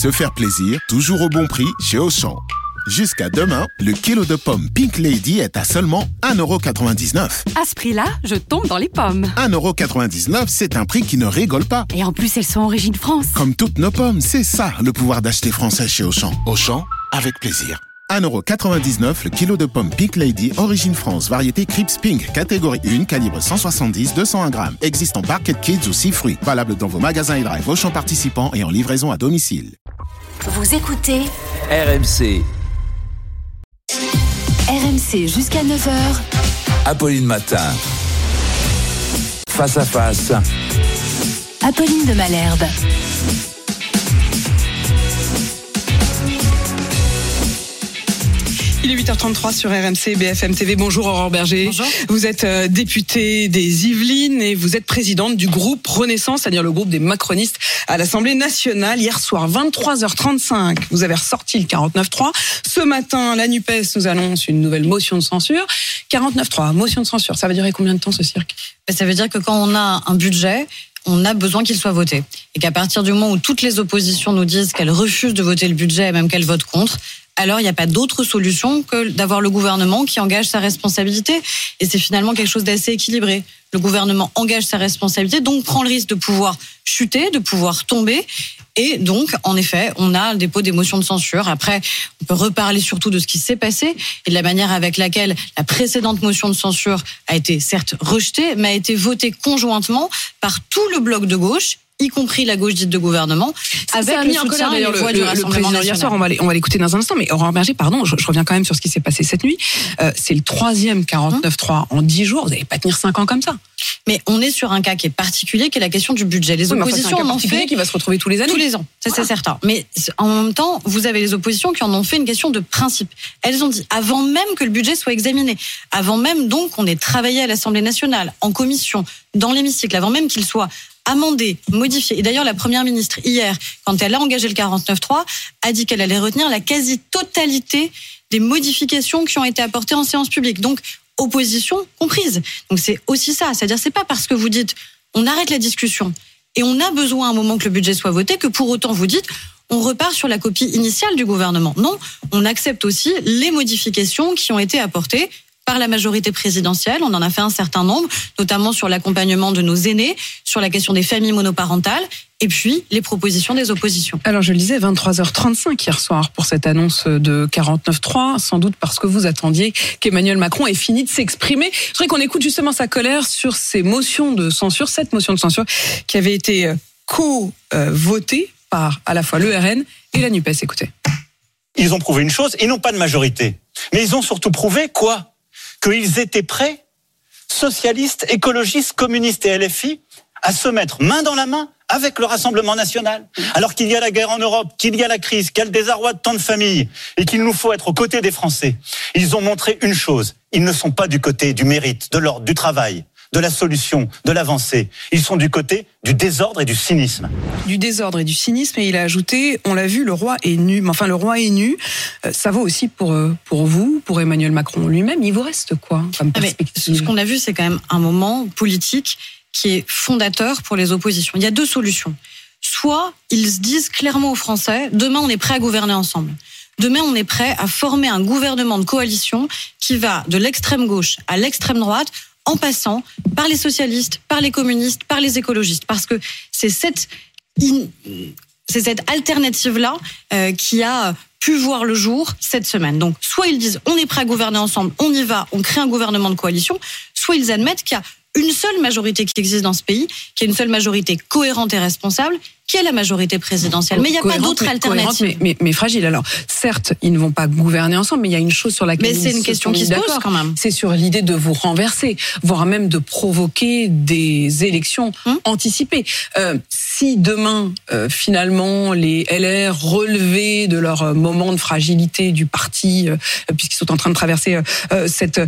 Se faire plaisir, toujours au bon prix chez Auchan. Jusqu'à demain, le kilo de pommes Pink Lady est à seulement 1,99€. À ce prix-là, je tombe dans les pommes. 1,99€, c'est un prix qui ne rigole pas. Et en plus, elles sont origine France. Comme toutes nos pommes, c'est ça le pouvoir d'acheter français chez Auchan. Auchan, avec plaisir. 1,99€ le kilo de pommes Pink Lady, origine France, variété Crips Pink, catégorie 1, calibre 170-201 grammes. Existe en Barket Kids ou 6 fruits. Valable dans vos magasins et drive Auchan participants et en livraison à domicile. Vous écoutez RMC, RMC jusqu'à 9h. Apolline Matin. Face à face, Apolline de Malherbe. Il est 8h33 sur RMC BFM TV. Bonjour Aurore Berger. Bonjour. Vous êtes euh, députée des Yvelines et vous êtes présidente du groupe Renaissance, c'est-à-dire le groupe des macronistes à l'Assemblée nationale. Hier soir, 23h35, vous avez ressorti le 49.3. Ce matin, la NUPES nous annonce une nouvelle motion de censure. 49.3, motion de censure. Ça va durer combien de temps ce cirque? Ben, Ça veut dire que quand on a un budget, on a besoin qu'il soit voté. Et qu'à partir du moment où toutes les oppositions nous disent qu'elles refusent de voter le budget et même qu'elles votent contre, alors il n'y a pas d'autre solution que d'avoir le gouvernement qui engage sa responsabilité. Et c'est finalement quelque chose d'assez équilibré. Le gouvernement engage sa responsabilité, donc prend le risque de pouvoir chuter, de pouvoir tomber. Et donc, en effet, on a le dépôt des motions de censure. Après, on peut reparler surtout de ce qui s'est passé et de la manière avec laquelle la précédente motion de censure a été certes rejetée, mais a été votée conjointement par tout le bloc de gauche y compris la gauche dite de gouvernement, avec Ça a le mis en colère le, voix le- du le président hier soir. On va, les- on va l'écouter dans un instant. Mais Aurore Berger, pardon, je, je reviens quand même sur ce qui s'est passé cette nuit. Euh, c'est le troisième 49.3 en 10 jours. Vous n'allez pas tenir 5 ans comme ça. Mais on est sur un cas qui est particulier, qui est la question du budget. Les Oui, enfin, oppositions en ont fait qui va se retrouver tous les années. tous les ans, ça c'est certain. Mais en même temps, vous avez les oppositions qui en ont fait une question de principe. Elles ont dit, avant même que le budget soit examiné, avant même donc qu'on ait travaillé à l'Assemblée nationale, en commission, dans l'hémicycle, avant même qu'il soit amendé, modifié. Et d'ailleurs, la Première ministre, hier, quand elle a engagé le 49.3, a dit qu'elle allait retenir la quasi-totalité des modifications qui ont été apportées en séance publique. Donc, opposition comprise. Donc, c'est aussi ça. C'est-à-dire, c'est pas parce que vous dites, on arrête la discussion et on a besoin à un moment que le budget soit voté que pour autant vous dites, on repart sur la copie initiale du gouvernement. Non, on accepte aussi les modifications qui ont été apportées par la majorité présidentielle. On en a fait un certain nombre, notamment sur l'accompagnement de nos aînés, sur la question des familles monoparentales, et puis les propositions des oppositions. Alors je le disais, 23h35 hier soir pour cette annonce de 49.3, sans doute parce que vous attendiez qu'Emmanuel Macron ait fini de s'exprimer. Je voudrais qu'on écoute justement sa colère sur ces motions de censure, cette motion de censure qui avait été euh, co-votée par à la fois le RN et la NUPES. Écoutez. Ils ont prouvé une chose, ils n'ont pas de majorité. Mais ils ont surtout prouvé quoi? Qu'ils étaient prêts, socialistes, écologistes, communistes et LFI, à se mettre main dans la main avec le Rassemblement national. Alors qu'il y a la guerre en Europe, qu'il y a la crise, qu'il y a le désarroi de tant de familles, et qu'il nous faut être aux côtés des Français. Ils ont montré une chose, ils ne sont pas du côté du mérite, de l'ordre, du travail, de la solution, de l'avancée. Ils sont du côté du désordre et du cynisme. du désordre et du cynisme et il a ajouté on l'a vu le roi est nu mais enfin le roi est nu Euh, ça vaut aussi pour euh, pour vous pour Emmanuel Macron lui-même il vous reste quoi comme Ah, ce qu'on a vu, c'est quand même un moment politique qui est fondateur pour les oppositions. Il y a deux solutions. Soit ils se disent clairement aux Français, demain on est prêt à gouverner ensemble. Demain on est prêt à former un gouvernement de coalition qui va de l'extrême gauche à l'extrême droite en passant par les socialistes, par les communistes, par les écologistes. Parce que c'est cette, alternative-là euh, qui a pu voir le jour cette semaine. Donc, soit ils disent on est prêt à gouverner ensemble, on y va, on crée un gouvernement de coalition, soit ils admettent qu'il y a une seule majorité qui existe dans ce pays, qui est une seule majorité cohérente et responsable, qui est la majorité présidentielle. Mais il n'y a pas d'autre alternative. mais, mais, mais fragile alors certes ils ne vont pas gouverner ensemble mais il y a une chose sur laquelle Mais c'est une question qui se pose quand même. c'est sur l'idée de vous renverser, voire même de provoquer des élections Hum. anticipées. Euh, si demain, euh, finalement, les LR relevés de leur euh, moment de fragilité du parti, euh, puisqu'ils sont en train de traverser cette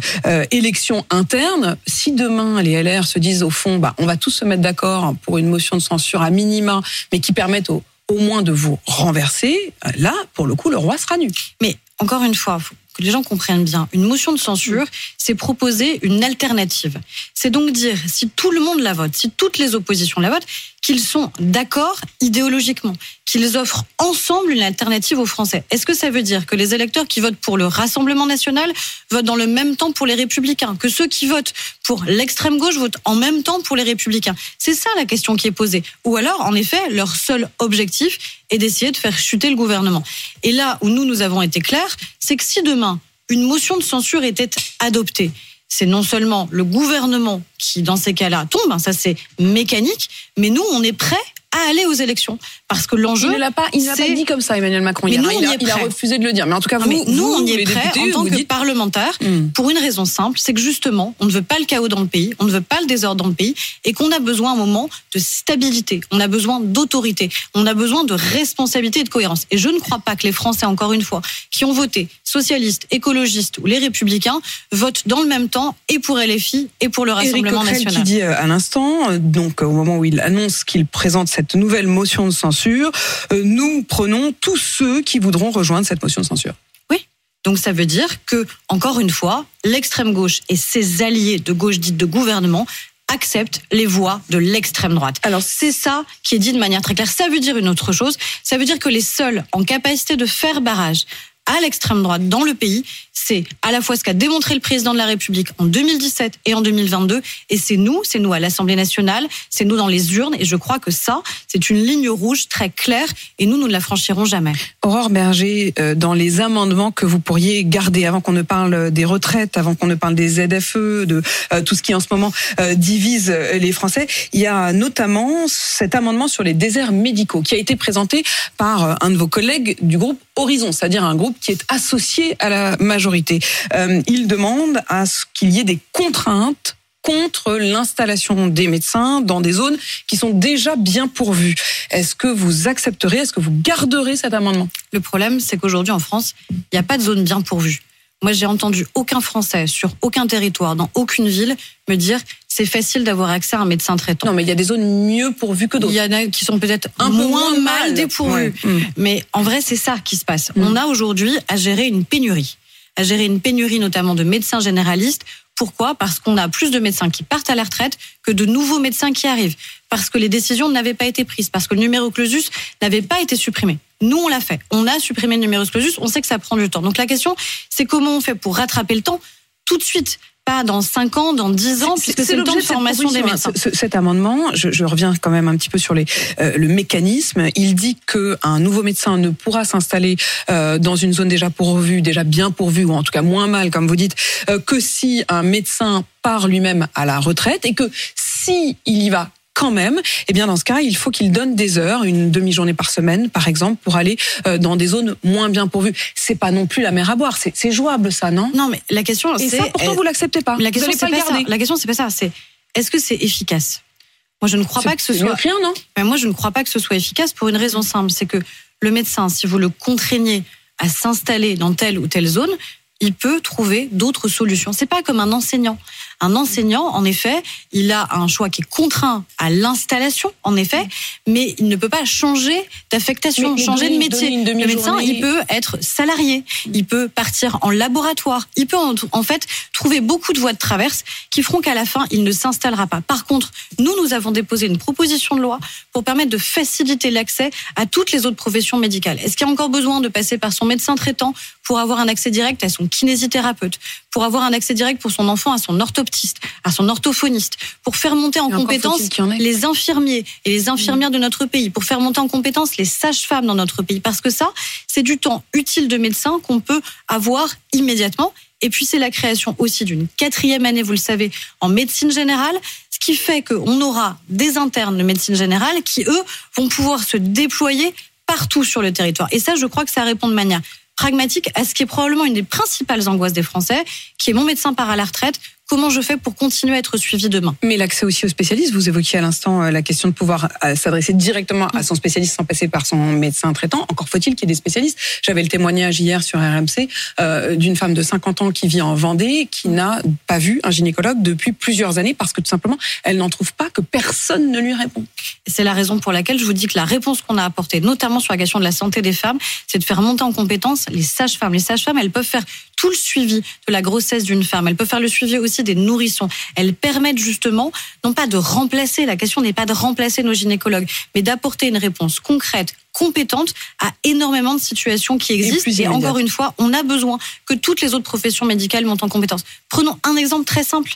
élection interne, si demain les LR se disent au fond, bah, on va tous se mettre d'accord pour une motion de censure à minima, mais qui permette au, moins de vous renverser, là, pour le coup, le roi sera nu. Mais encore une fois, faut que les gens comprennent bien, une motion de censure, c'est proposer une alternative. C'est donc dire, si tout le monde la vote, si toutes les oppositions la votent, qu'ils sont d'accord idéologiquement, qu'ils offrent ensemble une alternative aux Français. Est-ce que ça veut dire que les électeurs qui votent pour le Rassemblement national votent dans le même temps pour les Républicains, que ceux qui votent pour l'extrême gauche votent en même temps pour les Républicains? C'est ça la question qui est posée. Ou alors, en effet, leur seul objectif est d'essayer de faire chuter le gouvernement. Et là où nous, nous avons été clairs, c'est que si demain, une motion de censure était adoptée, c'est non seulement le gouvernement qui, dans ces cas-là, tombe, hein, ça c'est mécanique, mais nous, on est prêts à aller aux élections. Parce que l'enjeu. Il ne l'a pas, il l'a pas dit comme ça, Emmanuel Macron. Mais hier, nous, on il, y a, est il a prêt. refusé de le dire. Mais en tout cas, vous, mais nous, vous, on y est prêts en tant que dites- parlementaires Hmm. pour une raison simple, c'est que justement, on ne veut pas le chaos dans le pays, on ne veut pas le désordre dans le pays, et qu'on a besoin à un moment de stabilité, on a besoin d'autorité, on a besoin de responsabilité et de cohérence. Et je ne crois pas que les Français, encore une fois, qui ont voté socialistes, écologistes ou les républicains, votent dans le même temps et pour LFI et pour le Rassemblement Coquerel national. qui dit euh, à l'instant, donc euh, au moment où il annonce qu'il présente cette nouvelle motion de censure, euh, nous prenons tous ceux qui voudront rejoindre cette motion de censure. Donc ça veut dire que, encore une fois, l'extrême gauche et ses alliés de gauche dite de gouvernement acceptent les voix de l'extrême droite. Alors c'est ça qui est dit de manière très claire. Ça veut dire une autre chose. Ça veut dire que les seuls en capacité de faire barrage à l'extrême droite dans le pays, c'est à la fois ce qu'a démontré le président de la République en 2017 et en 2022, et c'est nous, c'est nous à l'Assemblée nationale, c'est nous dans les urnes, et je crois que ça, c'est une ligne rouge très claire, et nous, nous ne la franchirons jamais. Aurore Berger, euh, dans les amendements que vous pourriez garder, avant qu'on ne parle des retraites, avant qu'on ne parle des ZFE, de euh, tout ce qui en ce moment euh, divise les Français, il y a notamment cet amendement sur les déserts médicaux qui a été présenté par un de vos collègues du groupe Horizon, c'est-à-dire un groupe qui est associé à la majorité. Euh, il demande à ce qu'il y ait des contraintes contre l'installation des médecins dans des zones qui sont déjà bien pourvues. Est-ce que vous accepterez, est-ce que vous garderez cet amendement? Le problème, c'est qu'aujourd'hui en France, il n'y a pas de zone bien pourvue. Moi, j'ai entendu aucun Français sur aucun territoire, dans aucune ville, me dire c'est facile d'avoir accès à un médecin traitant. Non, mais il y a des zones mieux pourvues que Il d'autres. y en a qui sont peut-être Un peu moins, mal. Ouais. Mm. Mais en vrai, c'est ça qui se passe. Mm. On a aujourd'hui à gérer une pénurie. À gérer une pénurie notamment de médecins généralistes. Pourquoi? Parce qu'on a plus de médecins qui partent à la retraite que de nouveaux médecins qui arrivent. Parce que les décisions n'avaient pas été prises. Parce que le numéro clausus n'avait pas été supprimé. Nous, on l'a fait. On a supprimé le numéro clausus. On sait que ça prend du temps. Donc la question, c'est comment on fait pour rattraper le temps tout de suite pas dans 5 ans, dans 10 ans, puisque c'est le temps de formation des médecins. Ce- cet amendement, je, je reviens quand même un petit peu sur les, euh, le mécanisme. Il dit que un nouveau médecin ne pourra s'installer euh, dans une zone déjà pourvue, déjà bien pourvue, ou en tout cas moins mal, comme vous dites, euh, que si un médecin part lui-même à la retraite et que si il y va quand même, eh bien dans ce cas, il faut qu'il donne des heures, une demi-journée par semaine, par exemple, pour aller euh, dans des zones moins bien pourvues. C'est pas non plus la mer à boire, c'est jouable ça, non? Non, mais la question, Et c'est. ça, pourtant, vous l'acceptez pas. La vous question, c'est pas pas ça. garder. La question, c'est pas ça. C'est est-ce que c'est efficace? Moi, je ne crois pas que ce soit. rien, non? Mais moi, je ne crois pas que ce soit efficace pour une raison simple, c'est que le médecin, si vous le contraignez à s'installer dans telle ou telle zone, il peut trouver d'autres solutions. C'est pas comme un enseignant. Un enseignant, en effet, il a un choix qui est contraint à l'installation, en effet, mais il ne peut pas changer d'affectation, changer de métier. Le médecin, il peut être salarié, il peut partir en laboratoire, il peut en, en fait trouver beaucoup de voies de traverse qui feront qu'à la fin, il ne s'installera pas. Par contre, nous, nous avons déposé une proposition de loi pour permettre de faciliter l'accès à toutes les autres professions médicales. Est-ce qu'il y a encore besoin de passer par son médecin traitant pour avoir un accès direct à son kinésithérapeute, pour avoir un accès direct pour son enfant à son orthoptiste, à son orthophoniste, pour faire monter en compétence en les infirmiers et les infirmières de notre pays, pour faire monter en compétence les sages-femmes dans notre pays. Parce que ça, c'est du temps utile de médecin qu'on peut avoir immédiatement. Et puis, c'est la création aussi d'une quatrième année, vous le savez, en médecine générale, ce qui fait qu'on aura des internes de médecine générale qui, eux, vont pouvoir se déployer partout sur le territoire. Et ça, je crois que ça répond de manière pragmatique à ce qui est probablement une des principales angoisses des Français, qui est mon médecin part à la retraite, comment je fais pour continuer à être suivi demain? Mais l'accès aussi aux spécialistes, vous évoquiez à l'instant euh, la question de pouvoir euh, s'adresser directement à son spécialiste sans passer par son médecin traitant. Encore faut-il qu'il y ait des spécialistes. J'avais le témoignage hier sur RMC euh, d'une femme de 50 ans qui vit en Vendée, qui n'a pas vu un gynécologue depuis plusieurs années parce que tout simplement, elle n'en trouve pas, que personne ne lui répond. C'est la raison pour laquelle je vous dis que la réponse qu'on a apportée, notamment sur la question de la santé des femmes, c'est de faire monter en compétence les sages-femmes. Les sages-femmes, elles peuvent faire tout le suivi de la grossesse d'une femme. Elle peut faire le suivi aussi des nourrissons. Elles permettent justement, non pas de remplacer, la question n'est pas de remplacer nos gynécologues, mais d'apporter une réponse concrète, compétente à énormément de situations qui existent. Et, encore une fois, on a besoin que toutes les autres professions médicales montent en compétence. Prenons un exemple très simple.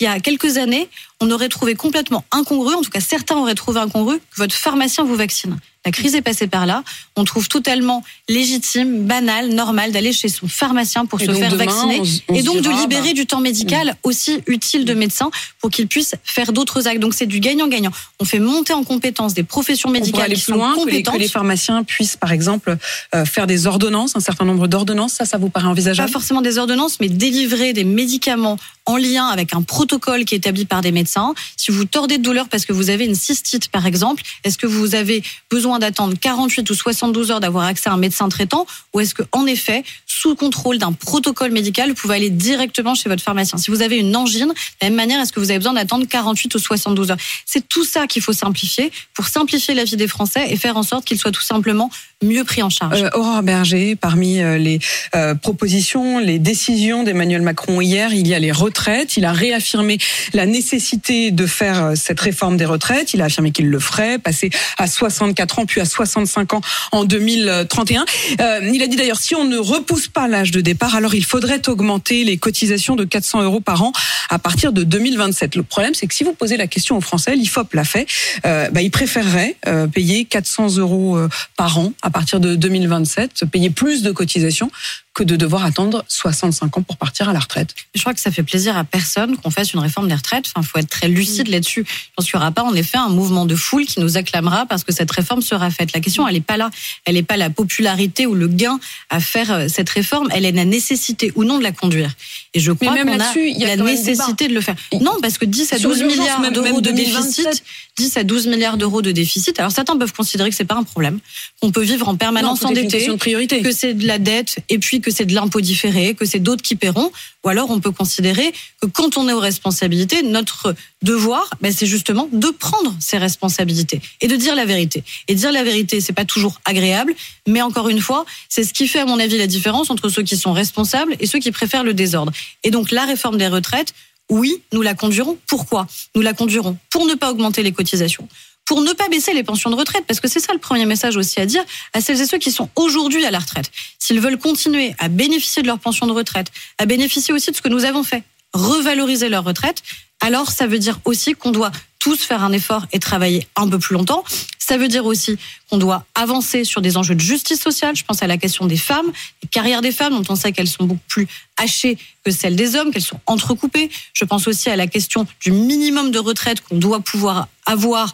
Il y a quelques années, on aurait trouvé complètement incongru, en tout cas certains auraient trouvé incongru, que votre pharmacien vous vaccine. La crise est passée par là. On trouve totalement légitime, banal, normal d'aller chez son pharmacien pour Et se faire demain, vacciner. on se- on et donc de libérer bah, du temps médical aussi utile de médecins pour qu'ils puissent faire d'autres actes. Donc c'est du gagnant-gagnant. On fait monter en compétence des professions médicales aller qui plus sont loin, que les, compétentes. que les pharmaciens puissent, par exemple, euh, faire des ordonnances, un certain nombre d'ordonnances. Ça, ça vous paraît pas envisageable forcément des ordonnances, mais délivrer des médicaments en lien avec un protocole qui est établi par des médecins. Si vous tordez de douleur parce que vous avez une cystite, par exemple, est-ce que vous avez besoin d'attendre 48 ou 72 heures d'avoir accès à un médecin traitant ou est-ce que, en effet, sous contrôle d'un protocole médical, vous pouvez aller directement chez votre pharmacien? Si vous avez une angine, de la même manière, est-ce que vous avez besoin d'attendre 48 ou 72 heures? C'est tout ça qu'il faut simplifier pour simplifier la vie des Français et faire en sorte qu'ils soient tout simplement mieux pris en charge. Euh, Aurore Berger, parmi euh, les euh, propositions, les décisions d'Emmanuel Macron hier, il y a les retraites. Il a réaffirmé la nécessité de faire euh, cette réforme des retraites. Il a affirmé qu'il le ferait, passer à 64 ans puis à 65 ans en 2031. Euh, il a dit d'ailleurs si on ne repousse pas l'âge de départ, alors il faudrait augmenter les cotisations de 400 euros par an à partir de 2027. Le problème, c'est que si vous posez la question aux Français, l'Ifop l'a fait, euh, bah, ils préféreraient euh, payer 400 euros euh, par an à partir de 2027, payer plus de cotisations que de devoir attendre 65 ans pour partir à la retraite. Je crois que ça fait plaisir à personne qu'on fasse une réforme des retraites. Enfin, faut être très lucide là-dessus. Je pense qu'il n'y aura pas, en effet, un mouvement de foule qui nous acclamera parce que cette réforme sera faite. La question, elle n'est pas là. Elle n'est pas la popularité ou le gain à faire euh, cette réforme. Elle est la nécessité ou non de la conduire. Et je crois qu'on a là-dessus, il y a la nécessité de le faire. Non, parce que 10 à Sur 12 l'urgence, milliards d'euros de 2027. déficit, 10 à 12 milliards d'euros de déficit. Alors certains peuvent considérer que c'est pas un problème, qu'on peut vivre en permanence endetté, priorité. que c'est de la dette et puis que c'est de l'impôt différé, que c'est d'autres qui paieront. Ou alors on peut considérer que quand on est aux responsabilités, notre devoir, ben, c'est justement de prendre ses responsabilités et de dire la vérité. Et dire la vérité, c'est pas toujours agréable, mais encore une fois, c'est ce qui fait à mon avis la différence entre ceux qui sont responsables et ceux qui préfèrent le désordre. Et donc la réforme des retraites, oui, nous la conduirons. Pourquoi? Nous la conduirons pour ne pas augmenter les cotisations, pour ne pas baisser les pensions de retraite, parce que c'est ça le premier message aussi à dire à celles et ceux qui sont aujourd'hui à la retraite. S'ils veulent continuer à bénéficier de leur pension de retraite, à bénéficier aussi de ce que nous avons fait, revaloriser leur retraite, alors ça veut dire aussi qu'on doit tous faire un effort et travailler un peu plus longtemps. Ça veut dire aussi qu'on doit avancer sur des enjeux de justice sociale. Je pense à la question des femmes, des carrières des femmes, dont on sait qu'elles sont beaucoup plus hachées que celles des hommes, qu'elles sont entrecoupées. Je pense aussi à la question du minimum de retraite qu'on doit pouvoir avoir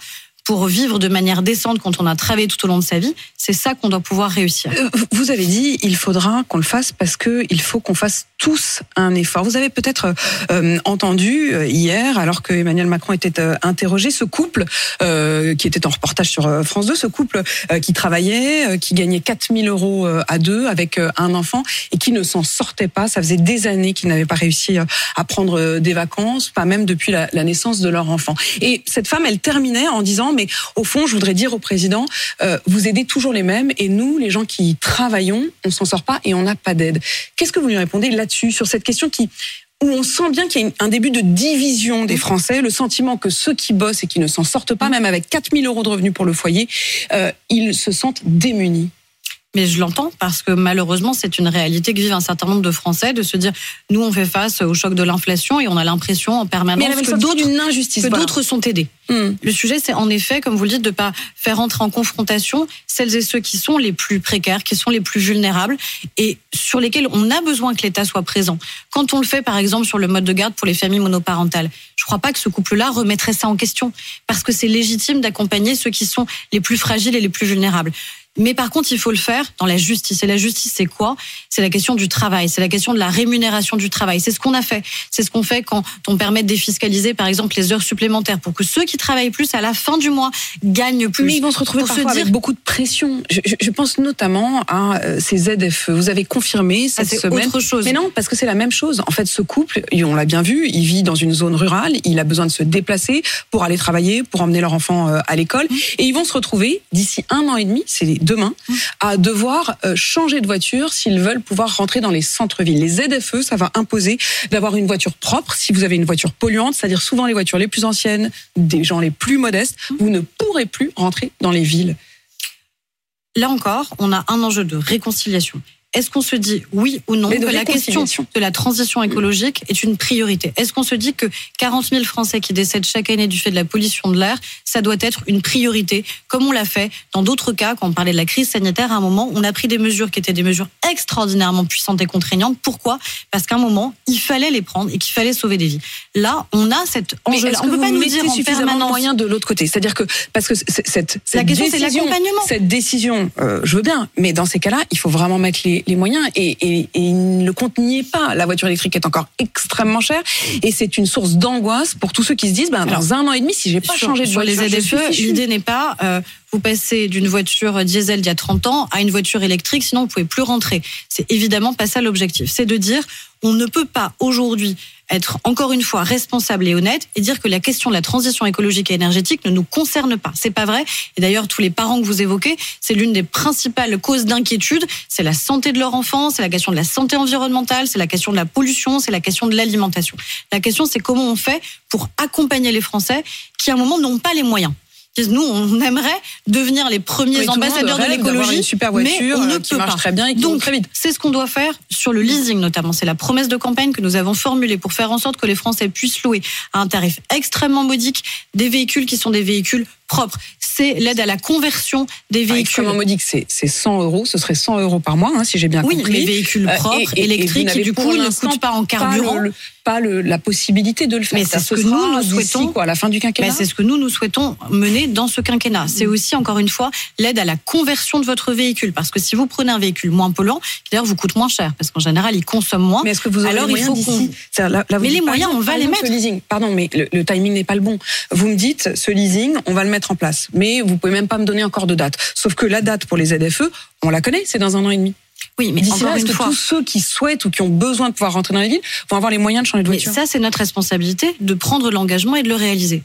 pour vivre de manière décente quand on a travaillé tout au long de sa vie. C'est ça qu'on doit pouvoir réussir. Euh, Vous avez dit il faudra qu'on le fasse parce que il faut qu'on fasse tous un effort. Vous avez peut-être euh, entendu euh, hier, alors que Emmanuel Macron était interrogé, ce couple qui était en reportage sur France 2, ce couple qui travaillait, qui gagnait 4000 euros à deux avec un enfant et qui ne s'en sortait pas. Ça faisait des années qu'ils n'avaient pas réussi à prendre des vacances, pas même depuis la naissance de leur enfant. Et cette femme, elle terminait en disant mais au fond, je voudrais dire au président, euh, vous aidez toujours les mêmes et nous, les gens qui travaillons, on s'en sort pas et on n'a pas d'aide. Qu'est-ce que vous lui répondez là-dessus, sur cette question qui où on sent bien qu'il y a un début de division des Français, le sentiment que ceux qui bossent et qui ne s'en sortent pas, même avec 4000 euros de revenus pour le foyer, euh, ils se sentent démunis? Mais je l'entends parce que malheureusement, c'est une réalité que vivent un certain nombre de Français de se dire, nous, on fait face au choc de l'inflation et on a l'impression en permanence Mais que d'autres voilà. sont aidés. Hmm. Le sujet, c'est en effet, comme vous le dites, de pas faire entrer en confrontation celles et ceux qui sont les plus précaires, qui sont les plus vulnérables et sur lesquels on a besoin que l'État soit présent. Quand on le fait, par exemple, sur le mode de garde pour les familles monoparentales, je crois pas que ce couple-là remettrait ça en question parce que c'est légitime d'accompagner ceux qui sont les plus fragiles et les plus vulnérables. Mais par contre, il faut le faire dans la justice. Et la justice, c'est quoi? C'est la question du travail, c'est la question de la rémunération du travail. C'est ce qu'on a fait. C'est ce qu'on fait quand on permet de défiscaliser, par exemple, les heures supplémentaires pour que ceux qui travaillent plus à la fin du mois gagnent plus. Mais ils vont se retrouver Pour se parfois dire- avec beaucoup de pression. Je, je- je pense notamment à euh, ces ZFE. Vous avez confirmé Ça, cette c'est semaine. autre chose. Mais non, parce que c'est la même chose. En fait, ce couple, on l'a bien vu, il vit dans une zone rurale, il a besoin de se déplacer pour aller travailler, pour emmener leur enfant euh, à l'école. Mmh. Et ils vont se retrouver d'ici un an et demi, c'est demain à devoir euh, changer de voiture s'ils veulent pouvoir rentrer dans les centres-villes. Les ZFE, ça va imposer d'avoir une voiture propre. Si vous avez une voiture polluante, c'est-à-dire souvent les voitures les plus anciennes, des gens les plus modestes, vous ne pourrez plus rentrer dans les villes. Là encore, on a un enjeu de réconciliation. Est-ce qu'on se dit oui ou non que la question de la transition écologique est une priorité Est-ce qu'on se dit que 40 000 Français qui décèdent chaque année du fait de la pollution de l'air, ça doit être une priorité, comme on l'a fait dans d'autres cas, quand on parlait de la crise sanitaire, à un moment, on a pris des mesures qui étaient des mesures extraordinairement puissantes et contraignantes. Pourquoi? Parce qu'à un moment, il fallait les prendre et qu'il fallait sauver des vies. Là, on a cette enjeu. On que peut pas nous dire en suffisamment de permanence. moyens de l'autre côté? C'est-à-dire que parce que cette, cette La question, c'est décision- l'accompagnement. Cette décision, euh, je veux bien, mais dans ces cas-là, il faut vraiment mettre les, les moyens et, et, et le compte n'y est pas. La voiture électrique est encore extrêmement chère et c'est une source d'angoisse pour tous ceux qui se disent, ben, dans un an et demi, si j'ai pas sur, changé de sur voiture, les ZFE, l'idée n'est pas euh, vous passez d'une voiture diesel d'il y a 30 ans à une voiture électrique, sinon vous pouvez plus rentrer. C'est évidemment pas ça l'objectif. C'est de dire on ne peut pas aujourd'hui être encore une fois responsable et honnête et dire que la question de la transition écologique et énergétique ne nous concerne pas. C'est pas vrai. Et d'ailleurs, tous les parents que vous évoquez, c'est l'une des principales causes d'inquiétude. C'est la santé de leur enfant, c'est la question de la santé environnementale, c'est la question de la pollution, c'est la question de l'alimentation. La question, c'est comment on fait pour accompagner les Français qui, à un moment, n'ont pas les moyens. Disent, Nous, on aimerait devenir les premiers Oui, le ambassadeurs de l'écologie, mais on ne euh, qui peut marche pas. très bien et qui Donc, très vite. c'est ce qu'on doit faire sur le leasing notamment. C'est la promesse de campagne que nous avons formulée pour faire en sorte que les Français puissent louer à un tarif extrêmement modique des véhicules qui sont des véhicules propres. C'est l'aide à la conversion des Enfin, véhicules. extrêmement modique, c'est c'est 100 euros. Ce serait 100 euros par mois, hein, si j'ai bien Oui, compris. les véhicules Euh, propres, et- et- électriques, qui du coup ne coûtent pas en carburant. Pas, le- pas le- la possibilité de le faire. Mais c'est ce que nous, nous souhaitons. quoi, à la fin du quinquennat. Ben, c'est ce que nous, nous souhaitons mener dans ce quinquennat. C'est aussi, encore une fois, l'aide à la conversion de votre véhicule. Parce que si vous prenez un véhicule moins polluant, qui d'ailleurs vous coûte moins cher, parce qu'en général, il consomme moins. Mais est-ce que vous aurez Alors, les il moyens faut d'ici là, vous Mais les moyens, on va les mettre. Pardon, mais le timing n'est pas le bon. Vous me dites, ce leasing, on va le mettre en place. Mais vous pouvez même pas me donner encore de date. Sauf que la date pour les ZFE, on la connaît, c'est dans un an et demi. Oui, mais D'ici là, est-ce que fois. tous ceux qui souhaitent ou qui ont besoin de pouvoir rentrer dans les villes vont avoir les moyens de changer de Mais voiture ça, c'est notre responsabilité de prendre l'engagement et de le réaliser.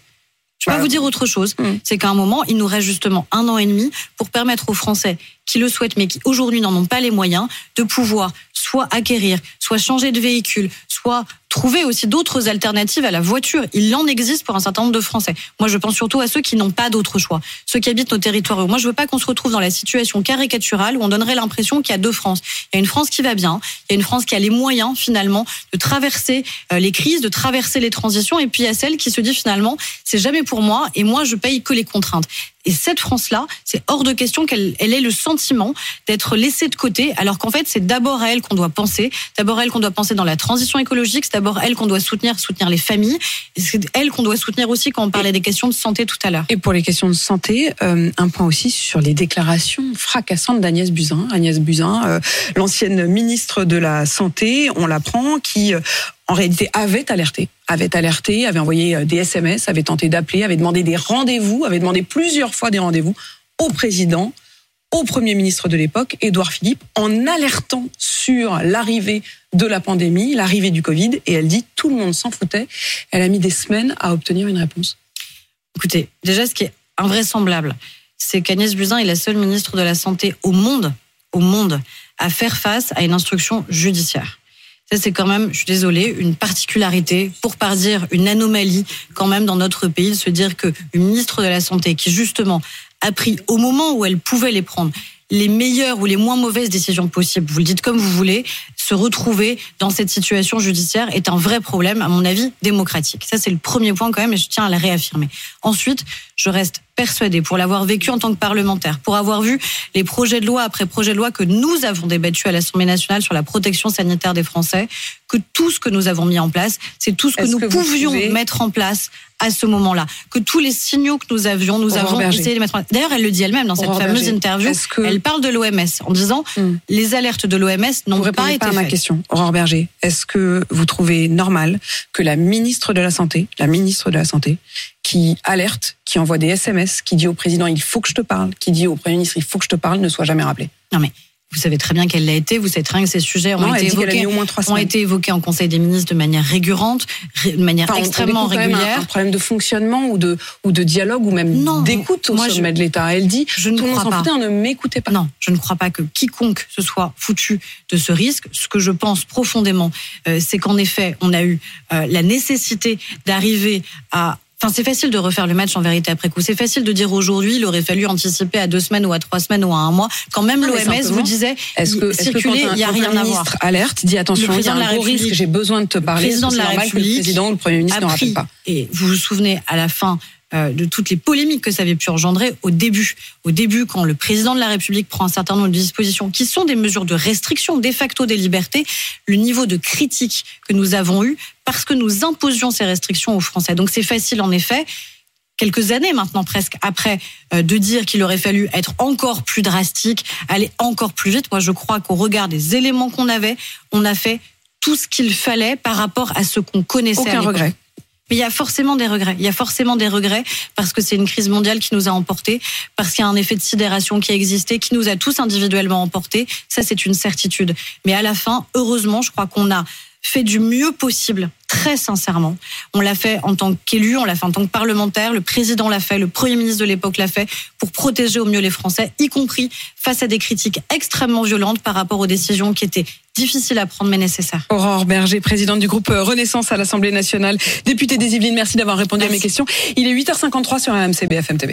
Je peux Bah, pas vous dire autre chose. Mm. C'est qu'à un moment, il nous reste justement un an et demi pour permettre aux Français qui le souhaitent, mais qui aujourd'hui n'en ont pas les moyens, de pouvoir soit acquérir, soit changer de véhicule, soit trouver aussi d'autres alternatives à la voiture. Il en existe pour un certain nombre de Français. Moi, je pense surtout à ceux qui n'ont pas d'autre choix, ceux qui habitent nos territoires. Moi, je veux pas qu'on se retrouve dans la situation caricaturale où on donnerait l'impression qu'il y a deux France. Il y a une France qui va bien, il y a une France qui a les moyens finalement de traverser euh, les crises, de traverser les transitions, et puis il y a celle qui se dit finalement c'est jamais pour moi et moi je paye que les contraintes. Et cette France-là, c'est hors de question qu'elle elle ait le sentiment d'être laissée de côté, alors qu'en fait, c'est d'abord à elle qu'on doit penser, d'abord à elle qu'on doit penser dans la transition écologique, c'est d'abord elle qu'on doit soutenir, soutenir les familles, et c'est elle qu'on doit soutenir aussi quand on parlait des questions de santé tout à l'heure. Et pour les questions de santé, euh, un point aussi sur les déclarations fracassantes d'Agnès Buzyn. Agnès Buzyn, euh, l'ancienne ministre de la Santé, on l'apprend, qui euh, en réalité avait alerté, avait alerté, avait envoyé euh, des SMS, avait tenté d'appeler, avait demandé des rendez-vous, avait demandé plusieurs fois des rendez-vous au président, au Premier ministre de l'époque, Édouard Philippe, en alertant sur l'arrivée de la pandémie, l'arrivée du Covid, et elle dit tout le monde s'en foutait. Elle a mis des semaines à obtenir une réponse. Écoutez, déjà, ce qui est invraisemblable, c'est qu'Agnès Buzyn est la seule ministre de la Santé au monde, au monde, à faire face à une instruction judiciaire. Ça, c'est quand même, je suis désolée, une particularité, pour pas dire une anomalie, quand même, dans notre pays, de se dire qu'une ministre de la Santé, qui justement a pris au moment où elle pouvait les prendre, les meilleures ou les moins mauvaises décisions possibles, vous le dites comme vous voulez, se retrouver dans cette situation judiciaire est un vrai problème, à mon avis, démocratique. Ça, c'est le premier point quand même, et je tiens à le réaffirmer. Ensuite, je reste persuadée, pour l'avoir vécu en tant que parlementaire, pour avoir vu les projets de loi après projets de loi que nous avons débattus à l'Assemblée nationale sur la protection sanitaire des Français, que tout ce que nous avons mis en place, c'est tout ce que nous que pouvions mettre en place à ce moment-là. Que tous les signaux que nous avions, nous Aurore avons Berger. essayé de les mettre en place. D'ailleurs, elle le dit elle-même dans cette Aurore fameuse Berger. interview. Que- Elle parle de l'OMS en disant Hmm. les alertes de l'OMS n'ont pas été ma question, Aurore Berger. Est-ce que vous trouvez normal que la ministre de la Santé, la ministre de la Santé, qui alerte, qui envoie des SMS, qui dit au président il faut que je te parle, qui dit au Premier ministre il faut que je te parle, ne soit jamais rappelée? Non mais Vous savez très bien qu'elle l'a été. Vous savez très bien que ces sujets ont Non, été évoqués ont été évoqués en Conseil des ministres de manière récurrente, ré- de manière Enfin, on- on extrêmement quand même un- régulière. Un, problème de fonctionnement ou de, ou de dialogue ou même d'écoute au moi, je- sommet de l'État. Elle dit Je ne tout crois pas. foutait, on ne m'écoutait pas. Non, je ne crois pas que quiconque se soit foutu de ce risque. Ce que je pense profondément, euh, c'est qu'en effet, on a eu euh, la nécessité d'arriver à Enfin, c'est facile de refaire le match en vérité après coup. C'est facile de dire aujourd'hui, il aurait fallu anticiper à deux semaines ou à trois semaines ou à un mois. Quand même mais l'OMS vous disait, Est-ce que, circuler, il n'y a rien à voir. alerte, dit attention, Le il y a président de un gros risque, République- j'ai besoin de te parler, président c'est de la normal que le République président ou le Premier ministre ne rappelle pas. et vous vous souvenez à la fin de toutes les polémiques que ça avait pu engendrer au début. Au début, quand le président de la République prend un certain nombre de dispositions qui sont des mesures de restriction de facto des libertés, le niveau de critique que nous avons eu parce que nous imposions ces restrictions aux Français. Donc c'est facile en effet quelques années maintenant presque après euh, de dire qu'il aurait fallu être encore plus drastique, aller encore plus vite. Moi, je crois qu'au regard des éléments qu'on avait, on a fait tout ce qu'il fallait par rapport à ce qu'on connaissait. Aucun regret. Mais il y a forcément des regrets. Il y a forcément des regrets parce que c'est une crise mondiale qui nous a emportés, parce qu'il y a un effet de sidération qui a existé, qui nous a tous individuellement emportés. Ça, c'est une certitude. Mais à la fin, heureusement, je crois qu'on a fait du mieux possible, très sincèrement. On l'a fait en tant qu'élu, on l'a fait en tant que parlementaire, le président l'a fait, le premier ministre de l'époque l'a fait, pour protéger au mieux les Français, y compris face à des critiques extrêmement violentes par rapport aux décisions qui étaient difficiles à prendre mais nécessaires. Aurore Berger, présidente du groupe Renaissance à l'Assemblée nationale, députée des Yvelines, merci d'avoir répondu à mes questions. Il est 8h53 sur RMC BFM TV.